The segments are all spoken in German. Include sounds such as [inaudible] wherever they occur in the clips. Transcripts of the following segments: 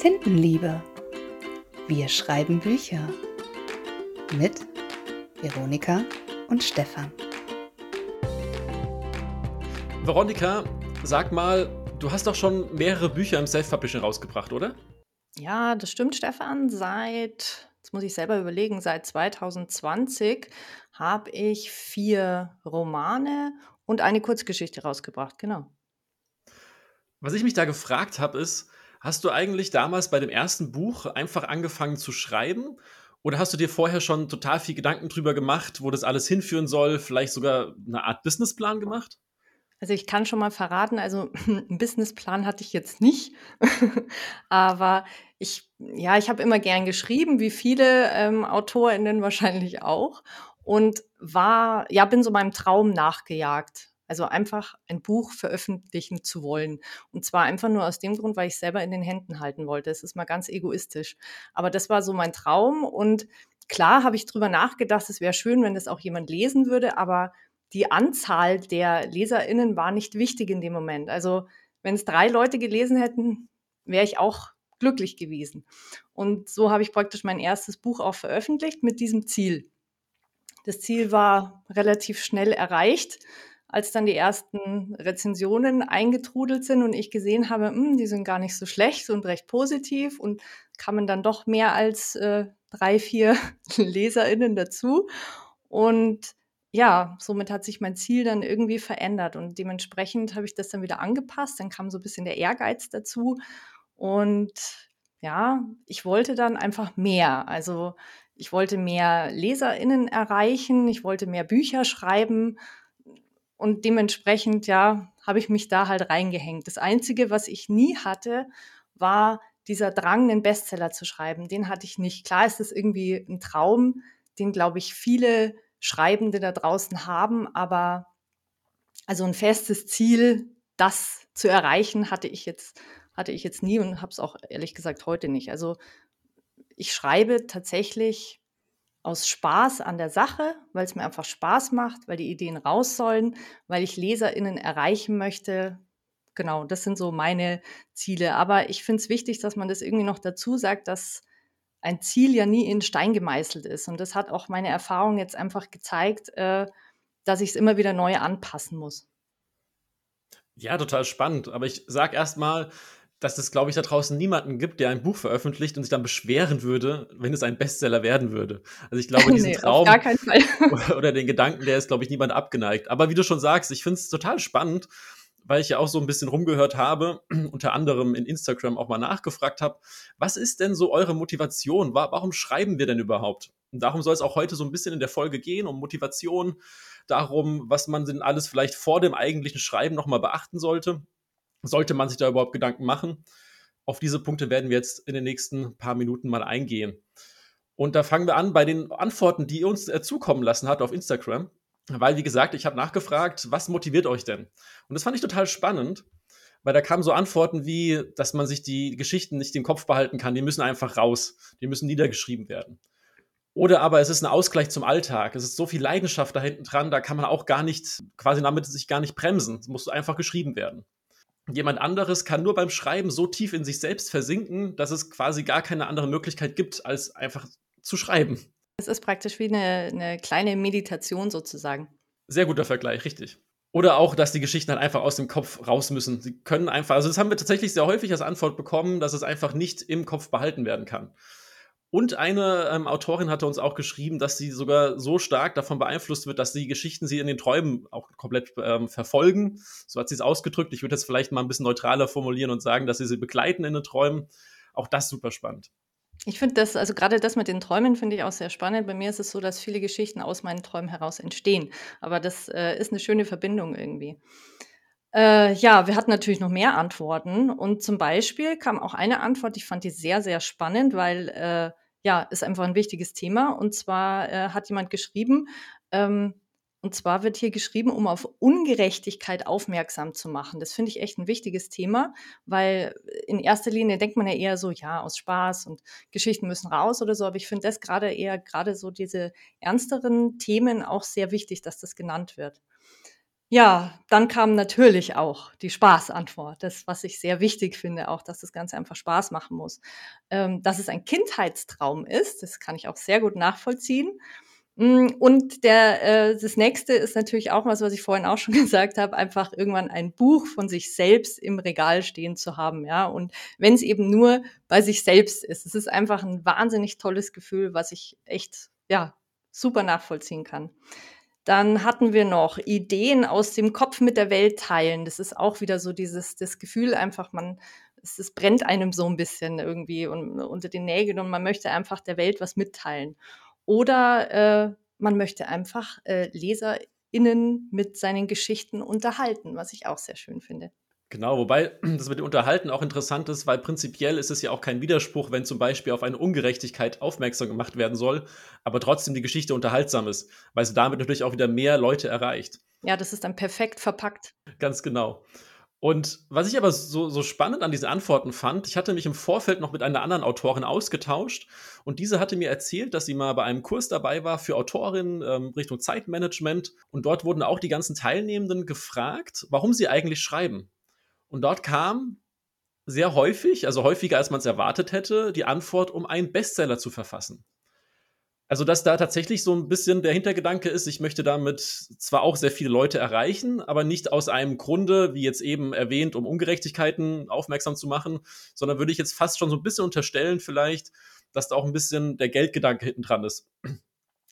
Tintenliebe. Wir schreiben Bücher. Mit Veronika und Stefan. Veronika, sag mal, du hast doch schon mehrere Bücher im Self-Publishing rausgebracht, oder? Ja, das stimmt, Stefan. Seit, jetzt muss ich selber überlegen, seit 2020 habe ich vier Romane und eine Kurzgeschichte rausgebracht, genau. Was ich mich da gefragt habe, ist, hast du eigentlich damals bei dem ersten Buch einfach angefangen zu schreiben? Oder hast du dir vorher schon total viel Gedanken drüber gemacht, wo das alles hinführen soll? Vielleicht sogar eine Art Businessplan gemacht? Also ich kann schon mal verraten, also [laughs] einen Businessplan hatte ich jetzt nicht, [laughs] aber ich, ja, ich habe immer gern geschrieben, wie viele ähm, AutorInnen wahrscheinlich auch und war, ja, bin so meinem Traum nachgejagt. Also einfach ein Buch veröffentlichen zu wollen. Und zwar einfach nur aus dem Grund, weil ich es selber in den Händen halten wollte. Es ist mal ganz egoistisch. Aber das war so mein Traum. Und klar habe ich drüber nachgedacht, es wäre schön, wenn das auch jemand lesen würde, aber die Anzahl der LeserInnen war nicht wichtig in dem Moment. Also wenn es drei Leute gelesen hätten, wäre ich auch glücklich gewesen. Und so habe ich praktisch mein erstes Buch auch veröffentlicht mit diesem Ziel. Das Ziel war relativ schnell erreicht als dann die ersten Rezensionen eingetrudelt sind und ich gesehen habe, hm, die sind gar nicht so schlecht und recht positiv und kamen dann doch mehr als äh, drei, vier [laughs] LeserInnen dazu. Und ja, somit hat sich mein Ziel dann irgendwie verändert und dementsprechend habe ich das dann wieder angepasst. Dann kam so ein bisschen der Ehrgeiz dazu und ja, ich wollte dann einfach mehr. Also ich wollte mehr LeserInnen erreichen, ich wollte mehr Bücher schreiben und dementsprechend, ja, habe ich mich da halt reingehängt. Das Einzige, was ich nie hatte, war dieser Drang, einen Bestseller zu schreiben. Den hatte ich nicht. Klar ist es irgendwie ein Traum, den, glaube ich, viele Schreibende da draußen haben, aber also ein festes Ziel, das zu erreichen, hatte ich jetzt, hatte ich jetzt nie und habe es auch ehrlich gesagt heute nicht. Also ich schreibe tatsächlich aus Spaß an der Sache, weil es mir einfach Spaß macht, weil die Ideen raus sollen, weil ich LeserInnen erreichen möchte. Genau, das sind so meine Ziele. Aber ich finde es wichtig, dass man das irgendwie noch dazu sagt, dass ein Ziel ja nie in Stein gemeißelt ist. Und das hat auch meine Erfahrung jetzt einfach gezeigt, äh, dass ich es immer wieder neu anpassen muss. Ja, total spannend. Aber ich sage erst mal, dass es, glaube ich, da draußen niemanden gibt, der ein Buch veröffentlicht und sich dann beschweren würde, wenn es ein Bestseller werden würde. Also ich glaube, [laughs] diesen nee, Traum [laughs] oder den Gedanken, der ist, glaube ich, niemand abgeneigt. Aber wie du schon sagst, ich finde es total spannend, weil ich ja auch so ein bisschen rumgehört habe, [clears throat] unter anderem in Instagram auch mal nachgefragt habe, was ist denn so eure Motivation? Warum schreiben wir denn überhaupt? Und darum soll es auch heute so ein bisschen in der Folge gehen, um Motivation, darum, was man denn alles vielleicht vor dem eigentlichen Schreiben nochmal beachten sollte sollte man sich da überhaupt Gedanken machen? Auf diese Punkte werden wir jetzt in den nächsten paar Minuten mal eingehen. Und da fangen wir an bei den Antworten, die ihr uns äh, zukommen lassen hat auf Instagram. Weil, wie gesagt, ich habe nachgefragt, was motiviert euch denn? Und das fand ich total spannend, weil da kamen so Antworten wie, dass man sich die Geschichten nicht im Kopf behalten kann, die müssen einfach raus, die müssen niedergeschrieben werden. Oder aber es ist ein Ausgleich zum Alltag. Es ist so viel Leidenschaft da hinten dran, da kann man auch gar nicht, quasi damit sich gar nicht bremsen. Es muss einfach geschrieben werden jemand anderes kann nur beim Schreiben so tief in sich selbst versinken, dass es quasi gar keine andere Möglichkeit gibt, als einfach zu schreiben. Es ist praktisch wie eine, eine kleine Meditation sozusagen. Sehr guter Vergleich, richtig. Oder auch, dass die Geschichten dann einfach aus dem Kopf raus müssen. Sie können einfach, also das haben wir tatsächlich sehr häufig als Antwort bekommen, dass es einfach nicht im Kopf behalten werden kann. Und eine ähm, Autorin hatte uns auch geschrieben, dass sie sogar so stark davon beeinflusst wird, dass die Geschichten sie in den Träumen auch komplett ähm, verfolgen. So hat sie es ausgedrückt. Ich würde jetzt vielleicht mal ein bisschen neutraler formulieren und sagen, dass sie sie begleiten in den Träumen. Auch das super spannend. Ich finde das, also gerade das mit den Träumen finde ich auch sehr spannend. Bei mir ist es so, dass viele Geschichten aus meinen Träumen heraus entstehen. Aber das äh, ist eine schöne Verbindung irgendwie. Äh, ja, wir hatten natürlich noch mehr Antworten und zum Beispiel kam auch eine Antwort, ich fand die sehr, sehr spannend, weil äh, ja, ist einfach ein wichtiges Thema. Und zwar äh, hat jemand geschrieben, ähm, und zwar wird hier geschrieben, um auf Ungerechtigkeit aufmerksam zu machen. Das finde ich echt ein wichtiges Thema, weil in erster Linie denkt man ja eher so, ja, aus Spaß und Geschichten müssen raus oder so. Aber ich finde das gerade eher, gerade so diese ernsteren Themen auch sehr wichtig, dass das genannt wird. Ja, dann kam natürlich auch die Spaßantwort. Das, was ich sehr wichtig finde, auch, dass das Ganze einfach Spaß machen muss. Ähm, dass es ein Kindheitstraum ist, das kann ich auch sehr gut nachvollziehen. Mm, und der, äh, das nächste ist natürlich auch was, was ich vorhin auch schon [laughs] gesagt habe, einfach irgendwann ein Buch von sich selbst im Regal stehen zu haben, ja. Und wenn es eben nur bei sich selbst ist, es ist einfach ein wahnsinnig tolles Gefühl, was ich echt, ja, super nachvollziehen kann. Dann hatten wir noch Ideen aus dem Kopf mit der Welt teilen. Das ist auch wieder so dieses das Gefühl einfach, man es, es brennt einem so ein bisschen irgendwie un, unter den Nägeln und man möchte einfach der Welt was mitteilen. Oder äh, man möchte einfach äh, LeserInnen mit seinen Geschichten unterhalten, was ich auch sehr schön finde. Genau, wobei [clears throat] das mit dem Unterhalten auch interessant ist, weil prinzipiell ist es ja auch kein Widerspruch, wenn zum Beispiel auf eine Ungerechtigkeit aufmerksam gemacht werden soll, aber trotzdem die Geschichte unterhaltsam ist, weil sie damit natürlich auch wieder mehr Leute erreicht. Ja, das ist dann perfekt verpackt. Ganz genau. Und was ich aber so, so spannend an diesen Antworten fand, ich hatte mich im Vorfeld noch mit einer anderen Autorin ausgetauscht und diese hatte mir erzählt, dass sie mal bei einem Kurs dabei war für Autorinnen ähm, Richtung Zeitmanagement und dort wurden auch die ganzen Teilnehmenden gefragt, warum sie eigentlich schreiben. Und dort kam sehr häufig, also häufiger als man es erwartet hätte, die Antwort, um einen Bestseller zu verfassen. Also, dass da tatsächlich so ein bisschen der Hintergedanke ist, ich möchte damit zwar auch sehr viele Leute erreichen, aber nicht aus einem Grunde, wie jetzt eben erwähnt, um Ungerechtigkeiten aufmerksam zu machen, sondern würde ich jetzt fast schon so ein bisschen unterstellen, vielleicht, dass da auch ein bisschen der Geldgedanke hinten dran ist.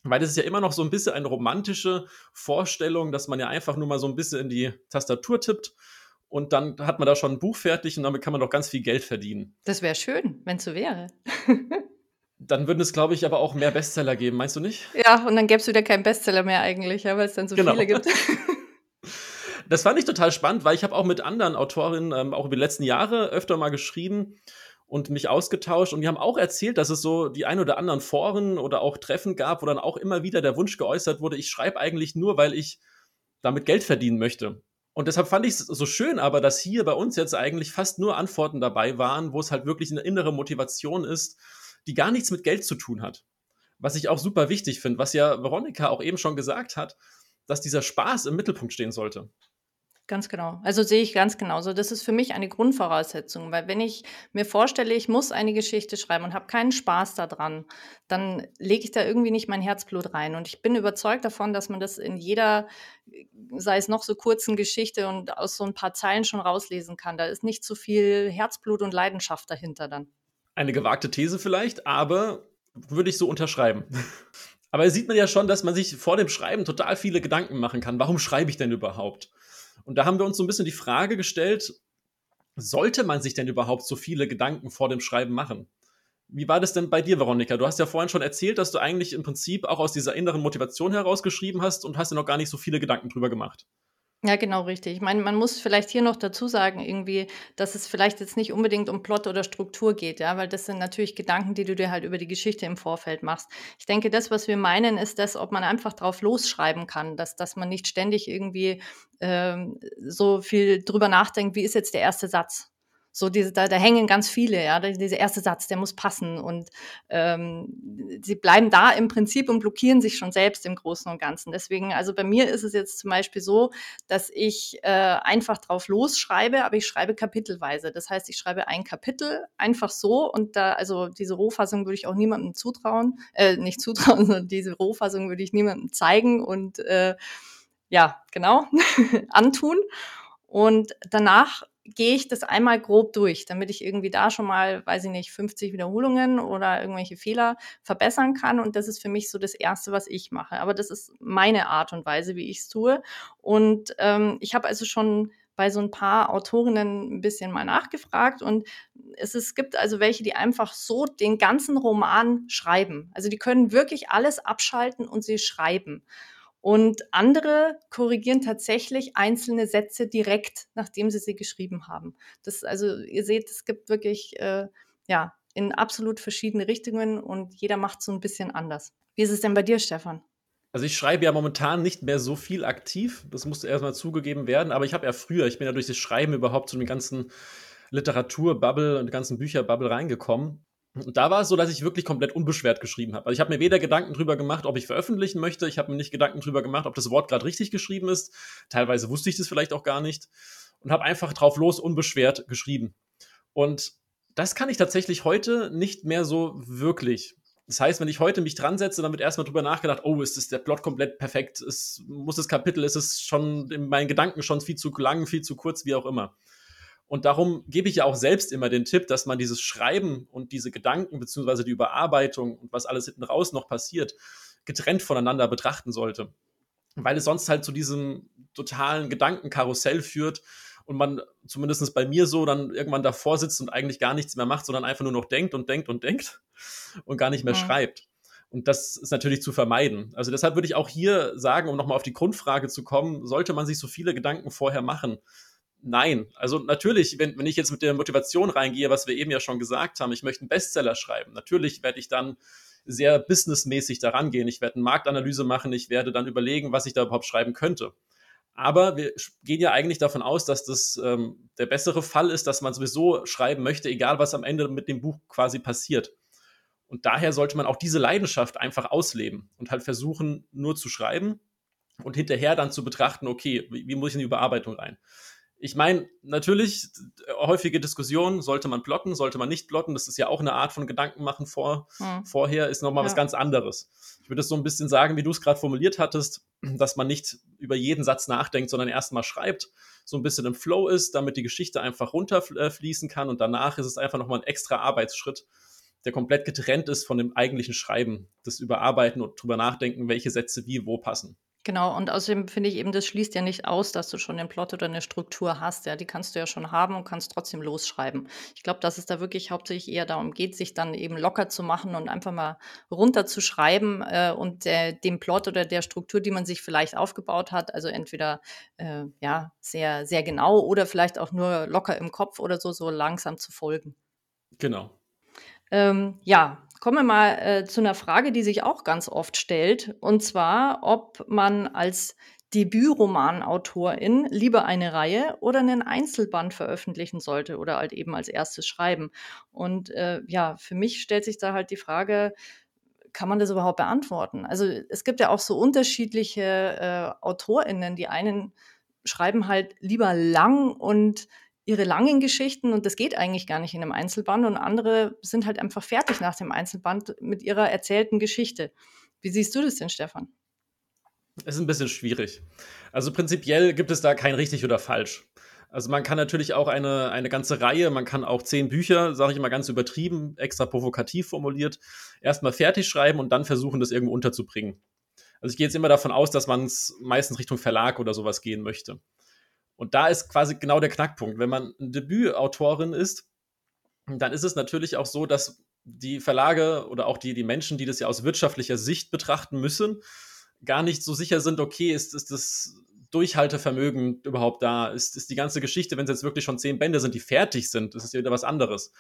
Weil das ist ja immer noch so ein bisschen eine romantische Vorstellung, dass man ja einfach nur mal so ein bisschen in die Tastatur tippt und dann hat man da schon ein Buch fertig und damit kann man doch ganz viel Geld verdienen. Das wäre schön, wenn es so wäre. [laughs] dann würden es, glaube ich, aber auch mehr Bestseller geben, meinst du nicht? Ja, und dann gäbe es wieder keinen Bestseller mehr eigentlich, ja, weil es dann so genau. viele gibt. [laughs] das fand ich total spannend, weil ich habe auch mit anderen Autorinnen ähm, auch über die letzten Jahre öfter mal geschrieben und mich ausgetauscht und die haben auch erzählt, dass es so die ein oder anderen Foren oder auch Treffen gab, wo dann auch immer wieder der Wunsch geäußert wurde, ich schreibe eigentlich nur, weil ich damit Geld verdienen möchte. Und deshalb fand ich es so schön aber, dass hier bei uns jetzt eigentlich fast nur Antworten dabei waren, wo es halt wirklich eine innere Motivation ist, die gar nichts mit Geld zu tun hat. Was ich auch super wichtig finde, was ja Veronika auch eben schon gesagt hat, dass dieser Spaß im Mittelpunkt stehen sollte. Ganz genau. Also sehe ich ganz genauso. Das ist für mich eine Grundvoraussetzung, weil wenn ich mir vorstelle, ich muss eine Geschichte schreiben und habe keinen Spaß daran, dann lege ich da irgendwie nicht mein Herzblut rein. Und ich bin überzeugt davon, dass man das in jeder, sei es noch so kurzen Geschichte und aus so ein paar Zeilen schon rauslesen kann. Da ist nicht so viel Herzblut und Leidenschaft dahinter dann. Eine gewagte These vielleicht, aber würde ich so unterschreiben. [laughs] Aber sieht man ja schon, dass man sich vor dem Schreiben total viele Gedanken machen kann. Warum schreibe ich denn überhaupt? Und da haben wir uns so ein bisschen die Frage gestellt, sollte man sich denn überhaupt so viele Gedanken vor dem Schreiben machen? Wie war das denn bei dir, Veronika? Du hast ja vorhin schon erzählt, dass du eigentlich im Prinzip auch aus dieser inneren Motivation heraus geschrieben hast und hast dir noch gar nicht so viele Gedanken drüber gemacht. Ja, genau richtig. Ich meine, man muss vielleicht hier noch dazu sagen, irgendwie, dass es vielleicht jetzt nicht unbedingt um Plot oder Struktur geht, ja, weil das sind natürlich Gedanken, die du dir halt über die Geschichte im Vorfeld machst. Ich denke, das, was wir meinen, ist das, ob man einfach drauf losschreiben kann, dass, dass man nicht ständig irgendwie ähm, so viel drüber nachdenkt, wie ist jetzt der erste Satz? So diese, da, da hängen ganz viele, ja, dieser erste Satz, der muss passen und ähm, sie bleiben da im Prinzip und blockieren sich schon selbst im Großen und Ganzen. Deswegen, also bei mir ist es jetzt zum Beispiel so, dass ich äh, einfach drauf losschreibe, aber ich schreibe kapitelweise. Das heißt, ich schreibe ein Kapitel einfach so und da, also diese Rohfassung würde ich auch niemandem zutrauen, äh, nicht zutrauen, [laughs] sondern diese Rohfassung würde ich niemandem zeigen und äh, ja, genau, [laughs] antun. Und danach gehe ich das einmal grob durch, damit ich irgendwie da schon mal, weiß ich nicht, 50 Wiederholungen oder irgendwelche Fehler verbessern kann. Und das ist für mich so das Erste, was ich mache. Aber das ist meine Art und Weise, wie ich es tue. Und ähm, ich habe also schon bei so ein paar Autorinnen ein bisschen mal nachgefragt und es, es gibt also welche, die einfach so den ganzen Roman schreiben. Also die können wirklich alles abschalten und sie schreiben. Und andere korrigieren tatsächlich einzelne Sätze direkt, nachdem sie sie geschrieben haben. Das, also ihr seht, es gibt wirklich äh, ja, in absolut verschiedene Richtungen und jeder macht so ein bisschen anders. Wie ist es denn bei dir, Stefan? Also ich schreibe ja momentan nicht mehr so viel aktiv, das musste erstmal zugegeben werden, aber ich habe ja früher, ich bin ja durch das Schreiben überhaupt zu dem ganzen Literaturbubble und ganzen Bücherbubble reingekommen. Und da war es so, dass ich wirklich komplett unbeschwert geschrieben habe. Also ich habe mir weder Gedanken drüber gemacht, ob ich veröffentlichen möchte. Ich habe mir nicht Gedanken drüber gemacht, ob das Wort gerade richtig geschrieben ist. Teilweise wusste ich das vielleicht auch gar nicht. Und habe einfach drauf los unbeschwert geschrieben. Und das kann ich tatsächlich heute nicht mehr so wirklich. Das heißt, wenn ich heute mich dran setze, dann wird erstmal drüber nachgedacht, oh, ist das der Plot komplett perfekt? Ist, muss das Kapitel, ist es schon in meinen Gedanken schon viel zu lang, viel zu kurz, wie auch immer. Und darum gebe ich ja auch selbst immer den Tipp, dass man dieses Schreiben und diese Gedanken beziehungsweise die Überarbeitung und was alles hinten raus noch passiert, getrennt voneinander betrachten sollte. Weil es sonst halt zu diesem totalen Gedankenkarussell führt, und man, zumindest bei mir so, dann irgendwann davor sitzt und eigentlich gar nichts mehr macht, sondern einfach nur noch denkt und denkt und denkt [laughs] und gar nicht mehr ja. schreibt. Und das ist natürlich zu vermeiden. Also deshalb würde ich auch hier sagen, um nochmal auf die Grundfrage zu kommen, sollte man sich so viele Gedanken vorher machen? Nein. Also natürlich, wenn, wenn ich jetzt mit der Motivation reingehe, was wir eben ja schon gesagt haben, ich möchte einen Bestseller schreiben, natürlich werde ich dann sehr businessmäßig daran gehen. Ich werde eine Marktanalyse machen, ich werde dann überlegen, was ich da überhaupt schreiben könnte. Aber wir gehen ja eigentlich davon aus, dass das ähm, der bessere Fall ist, dass man sowieso schreiben möchte, egal was am Ende mit dem Buch quasi passiert. Und daher sollte man auch diese Leidenschaft einfach ausleben und halt versuchen, nur zu schreiben und hinterher dann zu betrachten, okay, wie, wie muss ich in die Überarbeitung rein? Ich meine, natürlich, häufige Diskussionen, sollte man blocken, sollte man nicht blocken, das ist ja auch eine Art von Gedanken machen vor, hm. vorher, ist nochmal ja. was ganz anderes. Ich würde es so ein bisschen sagen, wie du es gerade formuliert hattest, [clears throat] dass man nicht über jeden Satz nachdenkt, sondern erstmal schreibt, so ein bisschen im Flow ist, damit die Geschichte einfach runterfließen kann und danach ist es einfach nochmal ein extra Arbeitsschritt, der komplett getrennt ist von dem eigentlichen Schreiben, das Überarbeiten und drüber nachdenken, welche Sätze wie wo passen. Genau, und außerdem finde ich eben, das schließt ja nicht aus, dass du schon den Plot oder eine Struktur hast. Ja, die kannst du ja schon haben und kannst trotzdem losschreiben. Ich glaube, dass es da wirklich hauptsächlich eher darum geht, sich dann eben locker zu machen und einfach mal runterzuschreiben äh, und äh, dem Plot oder der Struktur, die man sich vielleicht aufgebaut hat, also entweder äh, ja sehr sehr genau oder vielleicht auch nur locker im Kopf oder so so langsam zu folgen. Genau. Ähm, ja, Kommen wir mal äh, zu einer Frage, die sich auch ganz oft stellt, und zwar, ob man als Debütromanautorin lieber eine Reihe oder einen Einzelband veröffentlichen sollte oder halt eben als erstes schreiben. Und äh, ja, für mich stellt sich da halt die Frage, kann man das überhaupt beantworten? Also es gibt ja auch so unterschiedliche äh, AutorInnen, die einen schreiben halt lieber lang und ihre langen Geschichten und das geht eigentlich gar nicht in einem Einzelband und andere sind halt einfach fertig nach dem Einzelband mit ihrer erzählten Geschichte. Wie siehst du das denn, Stefan? Es ist ein bisschen schwierig. Also prinzipiell gibt es da kein richtig oder falsch. Also man kann natürlich auch eine, eine ganze Reihe, man kann auch zehn Bücher, sage ich mal ganz übertrieben, extra provokativ formuliert, erstmal fertig schreiben und dann versuchen, das irgendwo unterzubringen. Also ich gehe jetzt immer davon aus, dass man es meistens Richtung Verlag oder sowas gehen möchte. Und da ist quasi genau der Knackpunkt. Wenn man eine Debütautorin ist, dann ist es natürlich auch so, dass die Verlage oder auch die, die Menschen, die das ja aus wirtschaftlicher Sicht betrachten müssen, gar nicht so sicher sind, okay, ist, ist das Durchhaltevermögen überhaupt da? Ist, ist die ganze Geschichte, wenn es jetzt wirklich schon zehn Bände sind, die fertig sind, das ist ja wieder was anderes.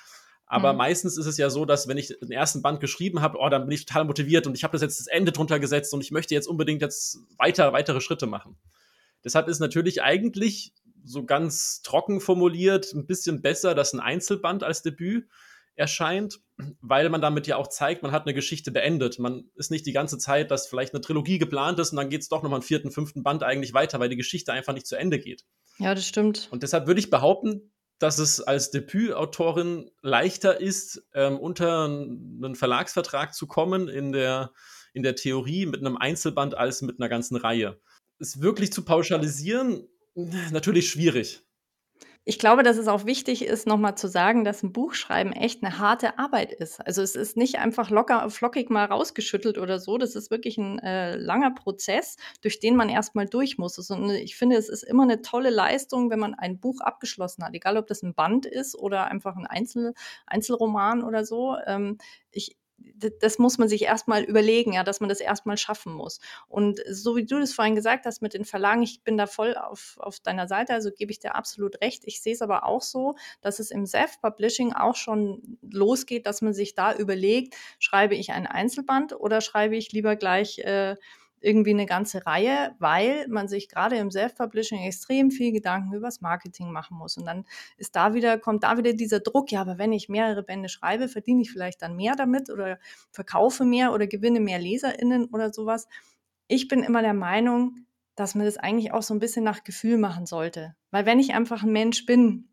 Aber mhm. meistens ist es ja so, dass wenn ich den ersten Band geschrieben habe, oh, dann bin ich total motiviert und ich habe das jetzt das Ende drunter gesetzt und ich möchte jetzt unbedingt jetzt weiter, weitere Schritte machen. Deshalb ist natürlich eigentlich so ganz trocken formuliert ein bisschen besser, dass ein Einzelband als Debüt erscheint, weil man damit ja auch zeigt, man hat eine Geschichte beendet. Man ist nicht die ganze Zeit, dass vielleicht eine Trilogie geplant ist und dann geht es doch nochmal einen vierten, fünften Band eigentlich weiter, weil die Geschichte einfach nicht zu Ende geht. Ja, das stimmt. Und deshalb würde ich behaupten, dass es als Debütautorin leichter ist, ähm, unter einen Verlagsvertrag zu kommen in der, in der Theorie mit einem Einzelband als mit einer ganzen Reihe es wirklich zu pauschalisieren, natürlich schwierig. Ich glaube, dass es auch wichtig ist, nochmal zu sagen, dass ein Buchschreiben echt eine harte Arbeit ist. Also es ist nicht einfach locker, flockig mal rausgeschüttelt oder so. Das ist wirklich ein äh, langer Prozess, durch den man erstmal durch muss. Und ich finde, es ist immer eine tolle Leistung, wenn man ein Buch abgeschlossen hat, egal ob das ein Band ist oder einfach ein Einzel Einzelroman oder so. Ähm, ich, das muss man sich erstmal überlegen, ja, dass man das erstmal schaffen muss. Und so wie du das vorhin gesagt hast mit den Verlagen, ich bin da voll auf, auf deiner Seite, also gebe ich dir absolut recht. Ich sehe es aber auch so, dass es im Self-Publishing auch schon losgeht, dass man sich da überlegt, schreibe ich ein Einzelband oder schreibe ich lieber gleich äh, irgendwie eine ganze Reihe, weil man sich gerade im Self-Publishing extrem viel Gedanken über das Marketing machen muss. Und dann ist da wieder, kommt da wieder dieser Druck, ja, aber wenn ich mehrere Bände schreibe, verdiene ich vielleicht dann mehr damit oder verkaufe mehr oder gewinne mehr LeserInnen oder sowas. Ich bin immer der Meinung, dass man das eigentlich auch so ein bisschen nach Gefühl machen sollte. Weil wenn ich einfach ein Mensch bin,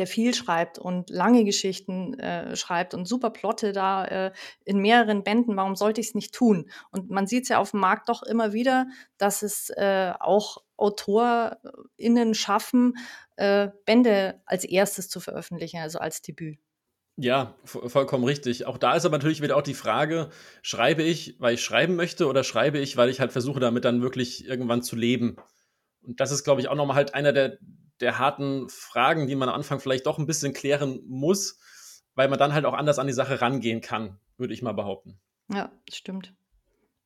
der viel schreibt und lange Geschichten äh, schreibt und super Plotte da äh, in mehreren Bänden, warum sollte ich es nicht tun? Und man sieht es ja auf dem Markt doch immer wieder, dass es äh, auch AutorInnen schaffen, äh, Bände als erstes zu veröffentlichen, also als Debüt. Ja, vollkommen richtig. Auch da ist aber natürlich wieder auch die Frage, schreibe ich, weil ich schreiben möchte oder schreibe ich, weil ich halt versuche, damit dann wirklich irgendwann zu leben? Und das ist, glaube ich, auch nochmal halt einer der, der harten Fragen, die man am Anfang vielleicht doch ein bisschen klären muss, weil man dann halt auch anders an die Sache rangehen kann, würde ich mal behaupten. Ja, stimmt.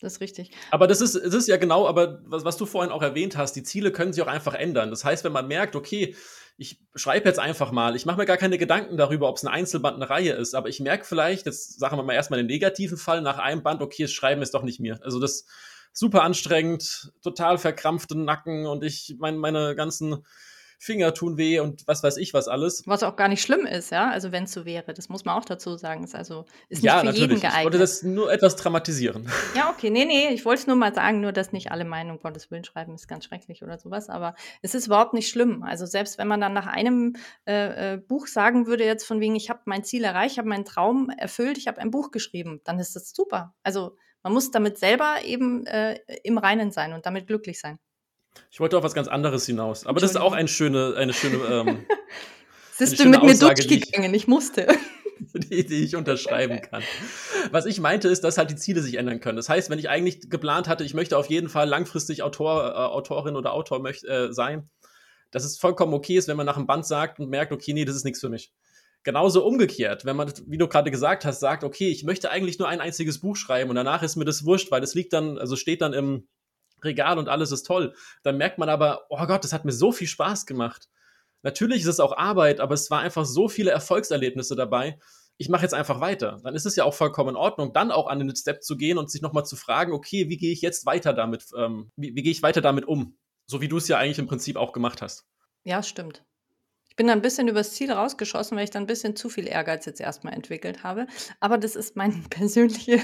Das ist richtig. Aber das ist, es ist ja genau, aber was, was du vorhin auch erwähnt hast, die Ziele können sich auch einfach ändern. Das heißt, wenn man merkt, okay, ich schreibe jetzt einfach mal, ich mache mir gar keine Gedanken darüber, ob es ein Einzelband, eine Reihe ist, aber ich merke vielleicht, jetzt sagen wir mal erstmal den negativen Fall, nach einem Band, okay, das Schreiben ist doch nicht mir. Also das super anstrengend, total verkrampfte Nacken und ich meine, meine ganzen Finger tun weh und was weiß ich was alles. Was auch gar nicht schlimm ist, ja. Also wenn es so wäre, das muss man auch dazu sagen. Ist also ist nicht ja, für natürlich. jeden geeignet. Ich wollte das nur etwas dramatisieren. [laughs] Ja, okay, nee, nee, ich wollte es nur mal sagen, nur dass nicht alle Meinung Gottes Willen schreiben, ist ganz schrecklich oder sowas. Aber es ist überhaupt nicht schlimm. Also selbst wenn man dann nach einem äh, äh, Buch sagen würde, jetzt von wegen, ich habe mein Ziel erreicht, ich habe meinen Traum erfüllt, ich habe ein Buch geschrieben, dann ist das super. Also man muss damit selber eben äh, im Reinen sein und damit glücklich sein. Ich wollte auf was ganz anderes hinaus. Aber das ist auch eine schöne, eine schöne. Ähm, [laughs] Siehst du mit mir durchgegangen? Ich musste. [laughs] Die, die, ich unterschreiben kann. Was ich meinte, ist, dass halt die Ziele sich ändern können. Das heißt, wenn ich eigentlich geplant hatte, ich möchte auf jeden Fall langfristig Autor, äh, Autorin oder Autor möcht, äh, sein, dass es vollkommen okay ist, wenn man nach einem Band sagt und merkt, okay, nee, das ist nichts für mich. Genauso umgekehrt, wenn man, wie du gerade gesagt hast, sagt, okay, ich möchte eigentlich nur ein einziges Buch schreiben und danach ist mir das wurscht, weil das liegt dann, also steht dann im, Regal und alles ist toll. Dann merkt man aber, oh Gott, das hat mir so viel Spaß gemacht. Natürlich ist es auch Arbeit, aber es war einfach so viele Erfolgserlebnisse dabei. Ich mache jetzt einfach weiter. Dann ist es ja auch vollkommen in Ordnung, dann auch an den Step zu gehen und sich nochmal zu fragen, okay, wie gehe ich jetzt weiter damit, ähm, wie, wie gehe ich weiter damit um? So wie du es ja eigentlich im Prinzip auch gemacht hast. Ja, stimmt. Ich bin da ein bisschen übers Ziel rausgeschossen, weil ich dann ein bisschen zu viel Ehrgeiz jetzt erstmal entwickelt habe. Aber das ist meine [laughs] persönliche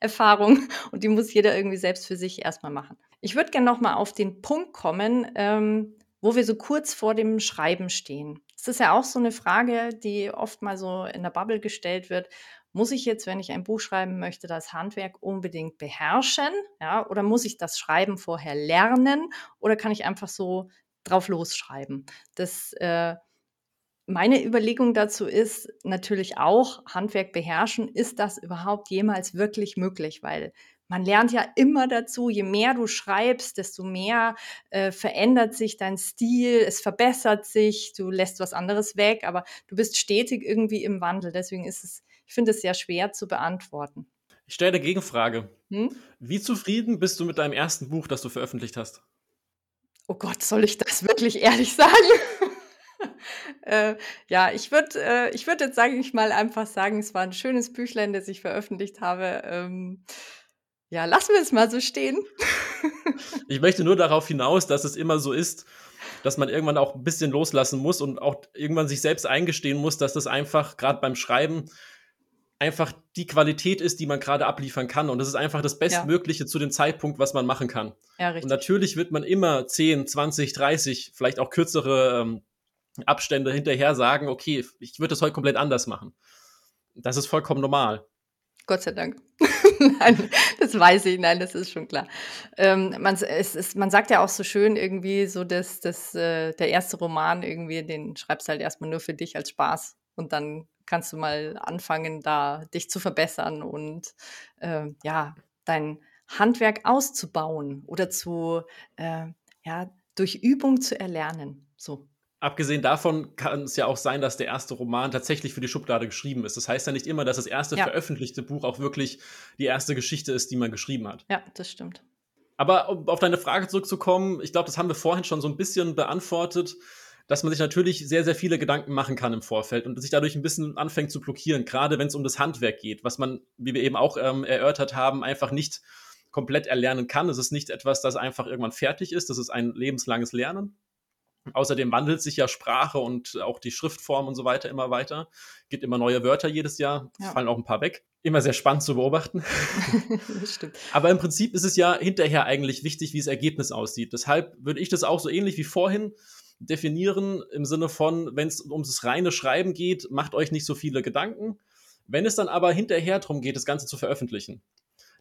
Erfahrung [laughs] und die muss jeder irgendwie selbst für sich erstmal machen. Ich würde gerne nochmal auf den Punkt kommen, ähm, wo wir so kurz vor dem Schreiben stehen. Das ist ja auch so eine Frage, die oft mal so in der Bubble gestellt wird. Muss ich jetzt, wenn ich ein Buch schreiben möchte, das Handwerk unbedingt beherrschen? Ja, oder muss ich das Schreiben vorher lernen? Oder kann ich einfach so drauf losschreiben? Das äh, meine Überlegung dazu ist natürlich auch, Handwerk beherrschen, ist das überhaupt jemals wirklich möglich? Weil man lernt ja immer dazu, je mehr du schreibst, desto mehr äh, verändert sich dein Stil, es verbessert sich, du lässt was anderes weg, aber du bist stetig irgendwie im Wandel. Deswegen ist es, ich finde es sehr schwer zu beantworten. Ich stelle eine Gegenfrage. Hm? Wie zufrieden bist du mit deinem ersten Buch, das du veröffentlicht hast? Oh Gott, soll ich das wirklich ehrlich [laughs] sagen? [laughs] äh, ja, ich würde äh, ich würd jetzt, sage ich mal, einfach sagen, es war ein schönes Büchlein, das ich veröffentlicht habe. Ähm, ja, lassen wir es mal so stehen. [laughs] ich möchte nur darauf hinaus, dass es immer so ist, dass man irgendwann auch ein bisschen loslassen muss und auch irgendwann sich selbst eingestehen muss, dass das einfach gerade beim Schreiben einfach die Qualität ist, die man gerade abliefern kann. Und das ist einfach das Bestmögliche ja. zu dem Zeitpunkt, was man machen kann. Ja, richtig. Und natürlich wird man immer 10, 20, 30, vielleicht auch kürzere ähm, Abstände hinterher sagen, okay, ich würde das heute komplett anders machen. Das ist vollkommen normal. Gott sei Dank. [laughs] nein, das weiß ich, nein, das ist schon klar. Ähm, man, es ist, man sagt ja auch so schön irgendwie so, dass, dass äh, der erste Roman irgendwie, den schreibst du halt erstmal nur für dich als Spaß und dann kannst du mal anfangen, da dich zu verbessern und äh, ja, dein Handwerk auszubauen oder zu, äh, ja, durch Übung zu erlernen. So. Abgesehen davon kann es ja auch sein, dass der erste Roman tatsächlich für die Schublade geschrieben ist. Das heißt ja nicht immer, dass das erste ja. veröffentlichte Buch auch wirklich die erste Geschichte ist, die man geschrieben hat. Ja, das stimmt. Aber um auf deine Frage zurückzukommen, ich glaube, das haben wir vorhin schon so ein bisschen beantwortet, dass man sich natürlich sehr, sehr viele Gedanken machen kann im Vorfeld und sich dadurch ein bisschen anfängt zu blockieren, gerade wenn es um das Handwerk geht, was man, wie wir eben auch ähm, erörtert haben, einfach nicht komplett erlernen kann. Es ist nicht etwas, das einfach irgendwann fertig ist. Das ist ein lebenslanges Lernen. Außerdem wandelt sich ja Sprache und auch die Schriftform und so weiter immer weiter. Gibt immer neue Wörter jedes Jahr, ja. fallen auch ein paar weg. Immer sehr spannend zu beobachten. [laughs] das stimmt. Aber im Prinzip ist es ja hinterher eigentlich wichtig, wie das Ergebnis aussieht. Deshalb würde ich das auch so ähnlich wie vorhin definieren, im Sinne von, wenn es ums reine Schreiben geht, macht euch nicht so viele Gedanken. Wenn es dann aber hinterher darum geht, das Ganze zu veröffentlichen,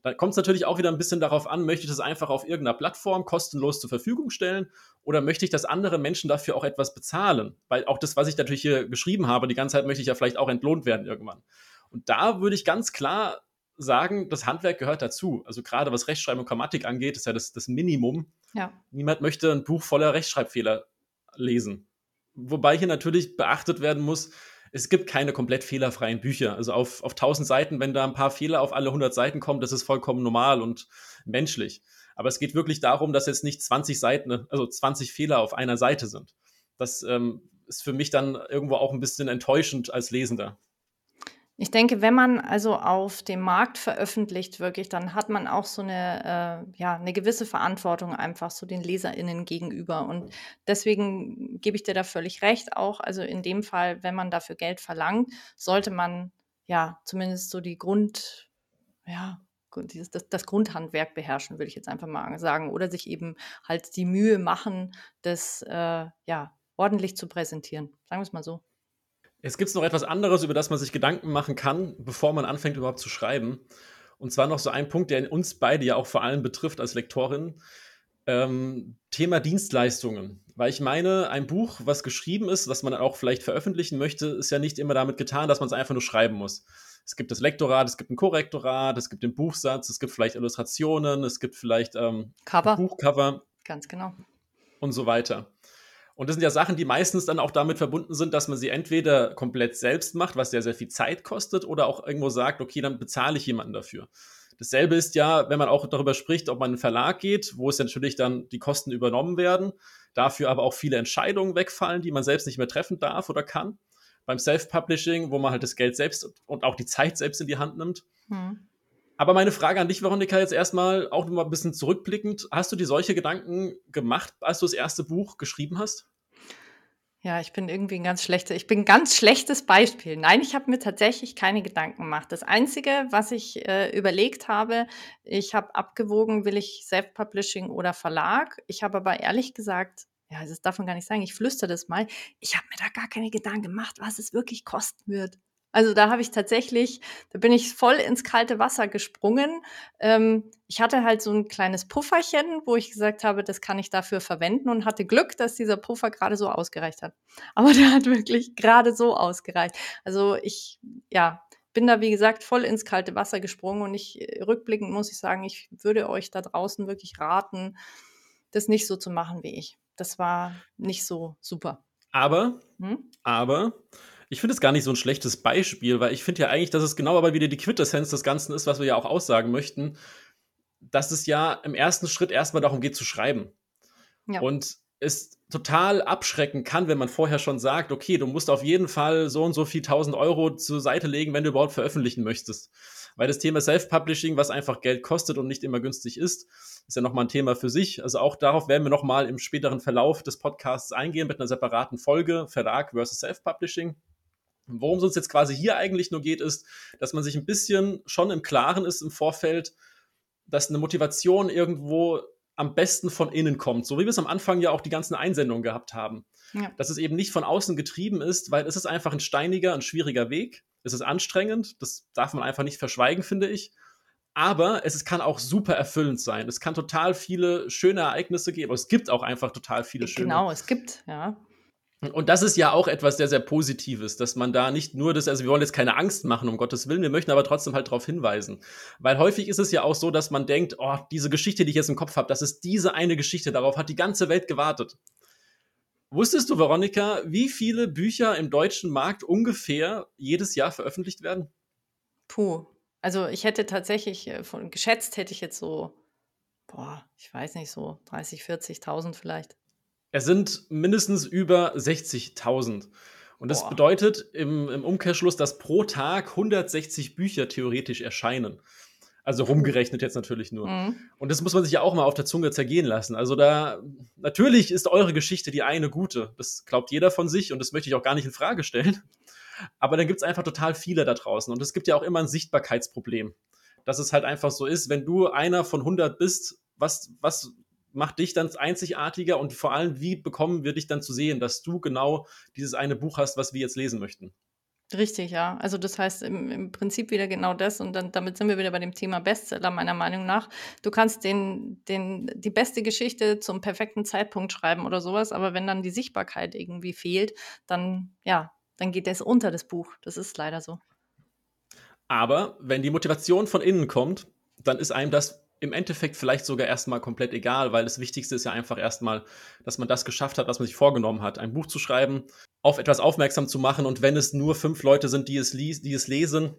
da kommt es natürlich auch wieder ein bisschen darauf an, möchte ich das einfach auf irgendeiner Plattform kostenlos zur Verfügung stellen oder möchte ich, dass andere Menschen dafür auch etwas bezahlen? Weil auch das, was ich natürlich hier geschrieben habe, die ganze Zeit möchte ich ja vielleicht auch entlohnt werden irgendwann. Und da würde ich ganz klar sagen, das Handwerk gehört dazu. Also gerade was Rechtschreibung und Grammatik angeht, ist ja das, das Minimum. Ja. Niemand möchte ein Buch voller Rechtschreibfehler lesen. Wobei hier natürlich beachtet werden muss, es gibt keine komplett fehlerfreien Bücher. Also auf, auf 1000 Seiten, wenn da ein paar Fehler auf alle 100 Seiten kommen, das ist vollkommen normal und menschlich. Aber es geht wirklich darum, dass jetzt nicht 20 Seiten, also 20 Fehler auf einer Seite sind. Das ähm, ist für mich dann irgendwo auch ein bisschen enttäuschend als Lesender. Ich denke, wenn man also auf dem Markt veröffentlicht wirklich, dann hat man auch so eine, äh, ja, eine gewisse Verantwortung einfach so den LeserInnen gegenüber. Und deswegen gebe ich dir da völlig recht. Auch, also in dem Fall, wenn man dafür Geld verlangt, sollte man ja zumindest so die Grund, ja, dieses, das, das Grundhandwerk beherrschen, würde ich jetzt einfach mal sagen. Oder sich eben halt die Mühe machen, das äh, ja ordentlich zu präsentieren. Sagen wir es mal so. Es gibt noch etwas anderes, über das man sich Gedanken machen kann, bevor man anfängt überhaupt zu schreiben. Und zwar noch so ein Punkt, der uns beide ja auch vor allem betrifft als Lektorin. Ähm, Thema Dienstleistungen. Weil ich meine, ein Buch, was geschrieben ist, was man auch vielleicht veröffentlichen möchte, ist ja nicht immer damit getan, dass man es einfach nur schreiben muss. Es gibt das Lektorat, es gibt ein Korrektorat, es gibt den Buchsatz, es gibt vielleicht Illustrationen, es gibt vielleicht ähm, Cover. Buchcover. Ganz genau. Und so weiter. Und das sind ja Sachen, die meistens dann auch damit verbunden sind, dass man sie entweder komplett selbst macht, was sehr, sehr viel Zeit kostet, oder auch irgendwo sagt, okay, dann bezahle ich jemanden dafür. Dasselbe ist ja, wenn man auch darüber spricht, ob man in einen Verlag geht, wo es natürlich dann die Kosten übernommen werden, dafür aber auch viele Entscheidungen wegfallen, die man selbst nicht mehr treffen darf oder kann. Beim Self-Publishing, wo man halt das Geld selbst und auch die Zeit selbst in die Hand nimmt. Hm. Aber meine Frage an dich, Veronika, jetzt erstmal auch noch mal ein bisschen zurückblickend. Hast du dir solche Gedanken gemacht, als du das erste Buch geschrieben hast? Ja, ich bin irgendwie ein ganz schlechter, ich bin ein ganz schlechtes Beispiel. Nein, ich habe mir tatsächlich keine Gedanken gemacht. Das Einzige, was ich äh, überlegt habe, ich habe abgewogen, will ich Self-Publishing oder Verlag. Ich habe aber ehrlich gesagt, ja, das darf man gar nicht sagen, ich flüstere das mal, ich habe mir da gar keine Gedanken gemacht, was es wirklich kosten wird. Also da habe ich tatsächlich, da bin ich voll ins kalte Wasser gesprungen. Ähm, ich hatte halt so ein kleines Pufferchen, wo ich gesagt habe, das kann ich dafür verwenden und hatte Glück, dass dieser Puffer gerade so ausgereicht hat. [laughs] Aber der hat wirklich gerade so ausgereicht. Also ich, ja, bin da, wie gesagt, voll ins kalte Wasser gesprungen und ich, äh, rückblickend muss ich sagen, ich würde euch da draußen wirklich raten, das nicht so zu machen wie ich. Das war nicht so super. Aber, hm? aber, ich finde es gar nicht so ein schlechtes Beispiel, weil ich finde ja eigentlich, dass es genau aber wieder die Quintessenz des Ganzen ist, was wir ja auch aussagen möchten, dass es ja im ersten Schritt erstmal darum geht zu schreiben. Ja. Und es total abschrecken kann, wenn man vorher schon sagt, okay, du musst auf jeden Fall so und so viel tausend Euro zur Seite legen, wenn du überhaupt veröffentlichen möchtest. Weil das Thema Self-Publishing, was einfach Geld kostet und nicht immer günstig ist, ist ja nochmal ein Thema für sich. Also auch darauf werden wir nochmal im späteren Verlauf des Podcasts eingehen mit einer separaten Folge, Verlag versus Self-Publishing. Worum es uns jetzt quasi hier eigentlich nur geht, ist, dass man sich ein bisschen schon im Klaren ist im Vorfeld, dass eine Motivation irgendwo am besten von innen kommt, so wie wir es am Anfang ja auch die ganzen Einsendungen gehabt haben. Ja. Dass es eben nicht von außen getrieben ist, weil es ist einfach ein steiniger, ein schwieriger Weg. Es ist anstrengend, das darf man einfach nicht verschweigen, finde ich. Aber es kann auch super erfüllend sein. Es kann total viele schöne Ereignisse geben. Es gibt auch einfach total viele schöne. Genau, es gibt, ja. Und das ist ja auch etwas sehr, sehr Positives, dass man da nicht nur das, also wir wollen jetzt keine Angst machen, um Gottes Willen, wir möchten aber trotzdem halt darauf hinweisen. Weil häufig ist es ja auch so, dass man denkt, oh, diese Geschichte, die ich jetzt im Kopf habe, das ist diese eine Geschichte, darauf hat die ganze Welt gewartet. Wusstest du, Veronika, wie viele Bücher im deutschen Markt ungefähr jedes Jahr veröffentlicht werden? Puh. Also ich hätte tatsächlich, äh, von geschätzt hätte ich jetzt so, boah, ich weiß nicht, so 30, 40.000 vielleicht. Es sind mindestens über 60.000. Und das Boah. bedeutet im, im, Umkehrschluss, dass pro Tag 160 Bücher theoretisch erscheinen. Also rumgerechnet jetzt natürlich nur. Mhm. Und das muss man sich ja auch mal auf der Zunge zergehen lassen. Also da, natürlich ist eure Geschichte die eine gute. Das glaubt jeder von sich und das möchte ich auch gar nicht in Frage stellen. Aber dann gibt es einfach total viele da draußen. Und es gibt ja auch immer ein Sichtbarkeitsproblem. Dass es halt einfach so ist, wenn du einer von 100 bist, was, was macht dich dann einzigartiger und vor allem, wie bekommen wir dich dann zu sehen, dass du genau dieses eine Buch hast, was wir jetzt lesen möchten? Richtig, ja. Also das heißt im, im Prinzip wieder genau das und dann damit sind wir wieder bei dem Thema Bestseller meiner Meinung nach. Du kannst den, den, die beste Geschichte zum perfekten Zeitpunkt schreiben oder sowas, aber wenn dann die Sichtbarkeit irgendwie fehlt, dann ja, dann geht das unter das Buch. Das ist leider so. Aber wenn die Motivation von innen kommt, dann ist einem das im Endeffekt vielleicht sogar erstmal komplett egal, weil das Wichtigste ist ja einfach erstmal, dass man das geschafft hat, was man sich vorgenommen hat, ein Buch zu schreiben, auf etwas aufmerksam zu machen und wenn es nur fünf Leute sind, die es, die es lesen,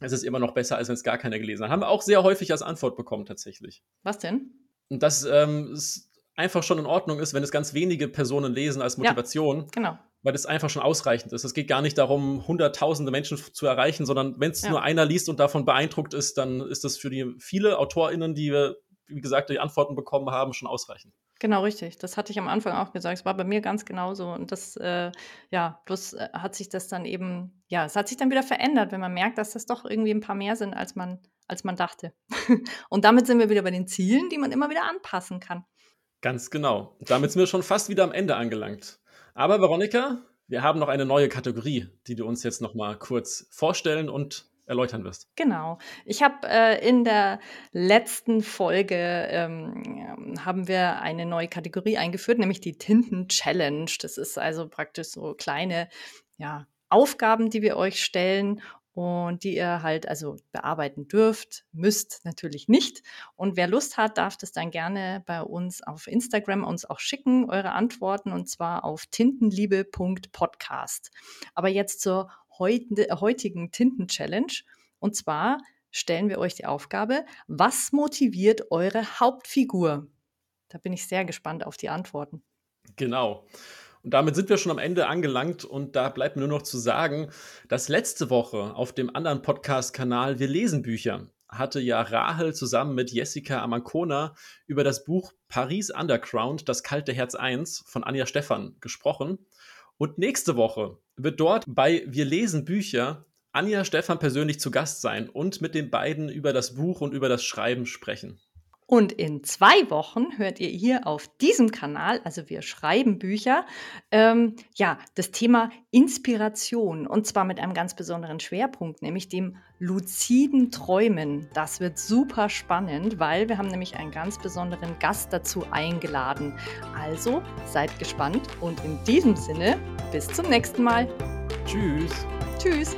ist es immer noch besser, als wenn es gar keiner gelesen hat. Haben wir auch sehr häufig als Antwort bekommen tatsächlich. Was denn? Und dass ähm, es einfach schon in Ordnung ist, wenn es ganz wenige Personen lesen als Motivation. Ja, genau weil das einfach schon ausreichend ist. Es geht gar nicht darum, hunderttausende Menschen zu erreichen, sondern wenn es ja. nur einer liest und davon beeindruckt ist, dann ist das für die viele AutorInnen, die wir, wie gesagt, die Antworten bekommen haben, schon ausreichend. Genau, richtig. Das hatte ich am Anfang auch gesagt. Es war bei mir ganz genauso. Und das, äh, ja, bloß äh, hat sich das dann eben, ja, es hat sich dann wieder verändert, wenn man merkt, dass das doch irgendwie ein paar mehr sind, als man, als man dachte. [laughs] und damit sind wir wieder bei den Zielen, die man immer wieder anpassen kann. Ganz genau. Damit sind wir schon fast wieder am Ende angelangt. Aber Veronika, wir haben noch eine neue Kategorie, die du uns jetzt noch mal kurz vorstellen und erläutern wirst. Genau. Ich habe äh, in der letzten Folge ähm, haben wir eine neue Kategorie eingeführt, nämlich die Tinten Challenge. Das ist also praktisch so kleine ja, Aufgaben, die wir euch stellen und die ihr halt also bearbeiten dürft, müsst natürlich nicht. Und wer Lust hat, darf das dann gerne bei uns auf Instagram uns auch schicken, eure Antworten und zwar auf tintenliebe.podcast. Aber jetzt zur heutigen Tinten-Challenge und zwar stellen wir euch die Aufgabe, was motiviert eure Hauptfigur? Da bin ich sehr gespannt auf die Antworten. Genau. Und damit sind wir schon am Ende angelangt und da bleibt mir nur noch zu sagen, dass letzte Woche auf dem anderen Podcast-Kanal Wir lesen Bücher hatte ja Rahel zusammen mit Jessica Amancona über das Buch Paris Underground, das kalte Herz 1 von Anja Stephan gesprochen. Und nächste Woche wird dort bei Wir lesen Bücher Anja Stephan persönlich zu Gast sein und mit den beiden über das Buch und über das Schreiben sprechen. Und in zwei Wochen hört ihr hier auf diesem Kanal, also wir schreiben Bücher, ähm, ja, das Thema Inspiration und zwar mit einem ganz besonderen Schwerpunkt, nämlich dem luziden Träumen. Das wird super spannend, weil wir haben nämlich einen ganz besonderen Gast dazu eingeladen. Also seid gespannt und in diesem Sinne bis zum nächsten Mal. Tschüss. Tschüss.